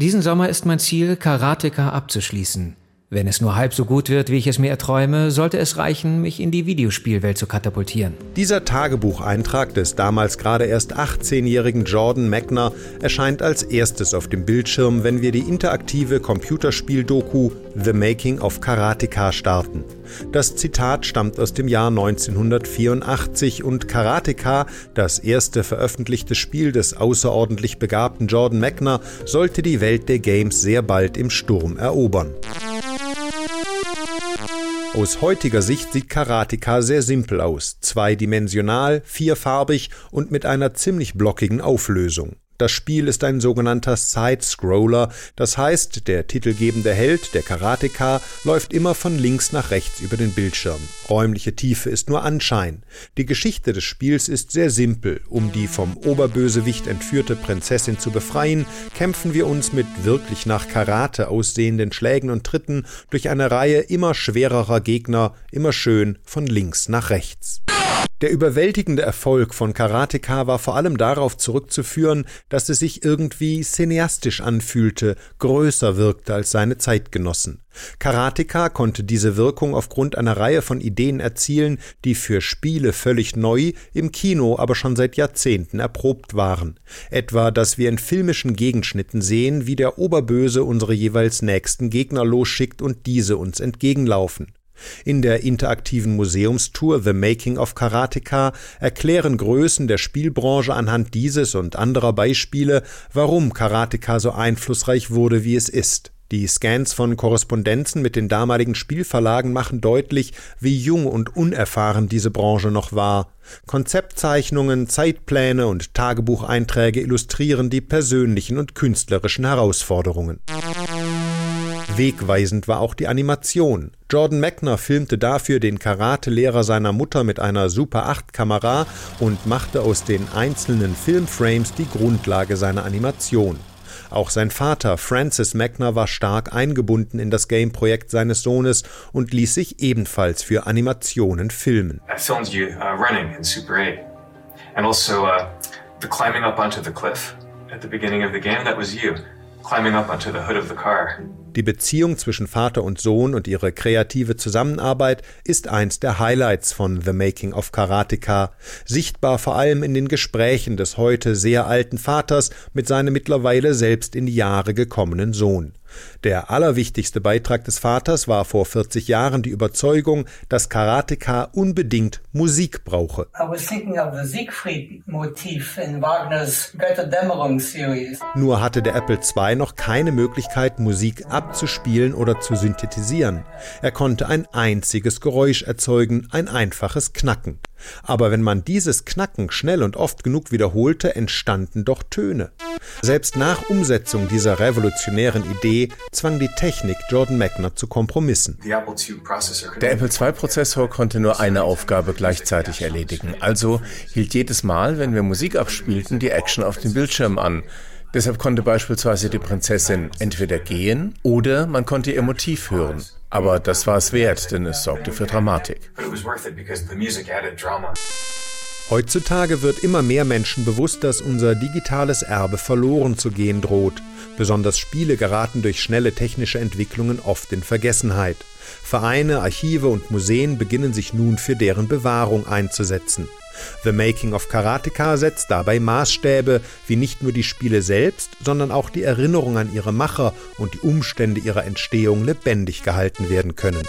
Diesen Sommer ist mein Ziel, Karateka abzuschließen. Wenn es nur halb so gut wird, wie ich es mir erträume, sollte es reichen, mich in die Videospielwelt zu katapultieren. Dieser Tagebucheintrag des damals gerade erst 18-jährigen Jordan Magner erscheint als erstes auf dem Bildschirm, wenn wir die interaktive Computerspiel-Doku The Making of Karateka starten. Das Zitat stammt aus dem Jahr 1984 und Karateka, das erste veröffentlichte Spiel des außerordentlich begabten Jordan Magner, sollte die Welt der Games sehr bald im Sturm erobern. Aus heutiger Sicht sieht Karateka sehr simpel aus, zweidimensional, vierfarbig und mit einer ziemlich blockigen Auflösung. Das Spiel ist ein sogenannter Side-Scroller, das heißt, der titelgebende Held, der Karateka, läuft immer von links nach rechts über den Bildschirm. Räumliche Tiefe ist nur Anschein. Die Geschichte des Spiels ist sehr simpel. Um die vom Oberbösewicht entführte Prinzessin zu befreien, kämpfen wir uns mit wirklich nach Karate aussehenden Schlägen und Tritten durch eine Reihe immer schwererer Gegner, immer schön von links nach rechts. Der überwältigende Erfolg von Karateka war vor allem darauf zurückzuführen, dass es sich irgendwie cineastisch anfühlte, größer wirkte als seine Zeitgenossen. Karateka konnte diese Wirkung aufgrund einer Reihe von Ideen erzielen, die für Spiele völlig neu, im Kino aber schon seit Jahrzehnten erprobt waren. Etwa, dass wir in filmischen Gegenschnitten sehen, wie der Oberböse unsere jeweils nächsten Gegner losschickt und diese uns entgegenlaufen. In der interaktiven Museumstour The Making of Karateka erklären Größen der Spielbranche anhand dieses und anderer Beispiele, warum Karateka so einflussreich wurde, wie es ist. Die Scans von Korrespondenzen mit den damaligen Spielverlagen machen deutlich, wie jung und unerfahren diese Branche noch war. Konzeptzeichnungen, Zeitpläne und Tagebucheinträge illustrieren die persönlichen und künstlerischen Herausforderungen. Wegweisend war auch die Animation. Jordan Mechner filmte dafür den Karatelehrer seiner Mutter mit einer Super 8 Kamera und machte aus den einzelnen Filmframes die Grundlage seiner Animation. Auch sein Vater Francis Mechner war stark eingebunden in das Game-Projekt seines Sohnes und ließ sich ebenfalls für Animationen filmen. I filmed you uh, in Super 8 and also uh, the climbing up onto the cliff at the beginning of the game. That was you Die Beziehung zwischen Vater und Sohn und ihre kreative Zusammenarbeit ist eins der Highlights von The Making of Karateka, sichtbar vor allem in den Gesprächen des heute sehr alten Vaters mit seinem mittlerweile selbst in die Jahre gekommenen Sohn. Der allerwichtigste Beitrag des Vaters war vor 40 Jahren die Überzeugung, dass Karateka unbedingt Musik brauche. Nur hatte der Apple II noch keine Möglichkeit, Musik abzuspielen oder zu synthetisieren. Er konnte ein einziges Geräusch erzeugen, ein einfaches Knacken. Aber wenn man dieses Knacken schnell und oft genug wiederholte, entstanden doch Töne. Selbst nach Umsetzung dieser revolutionären Idee zwang die Technik Jordan Mechner zu Kompromissen. Der Apple II-Prozessor konnte nur eine Aufgabe gleichzeitig erledigen. Also hielt jedes Mal, wenn wir Musik abspielten, die Action auf dem Bildschirm an. Deshalb konnte beispielsweise die Prinzessin entweder gehen oder man konnte ihr Motiv hören. Aber das war es wert, denn es sorgte für Dramatik. Heutzutage wird immer mehr Menschen bewusst, dass unser digitales Erbe verloren zu gehen droht. Besonders Spiele geraten durch schnelle technische Entwicklungen oft in Vergessenheit. Vereine, Archive und Museen beginnen sich nun für deren Bewahrung einzusetzen. The Making of Karateka setzt dabei Maßstäbe, wie nicht nur die Spiele selbst, sondern auch die Erinnerung an ihre Macher und die Umstände ihrer Entstehung lebendig gehalten werden können.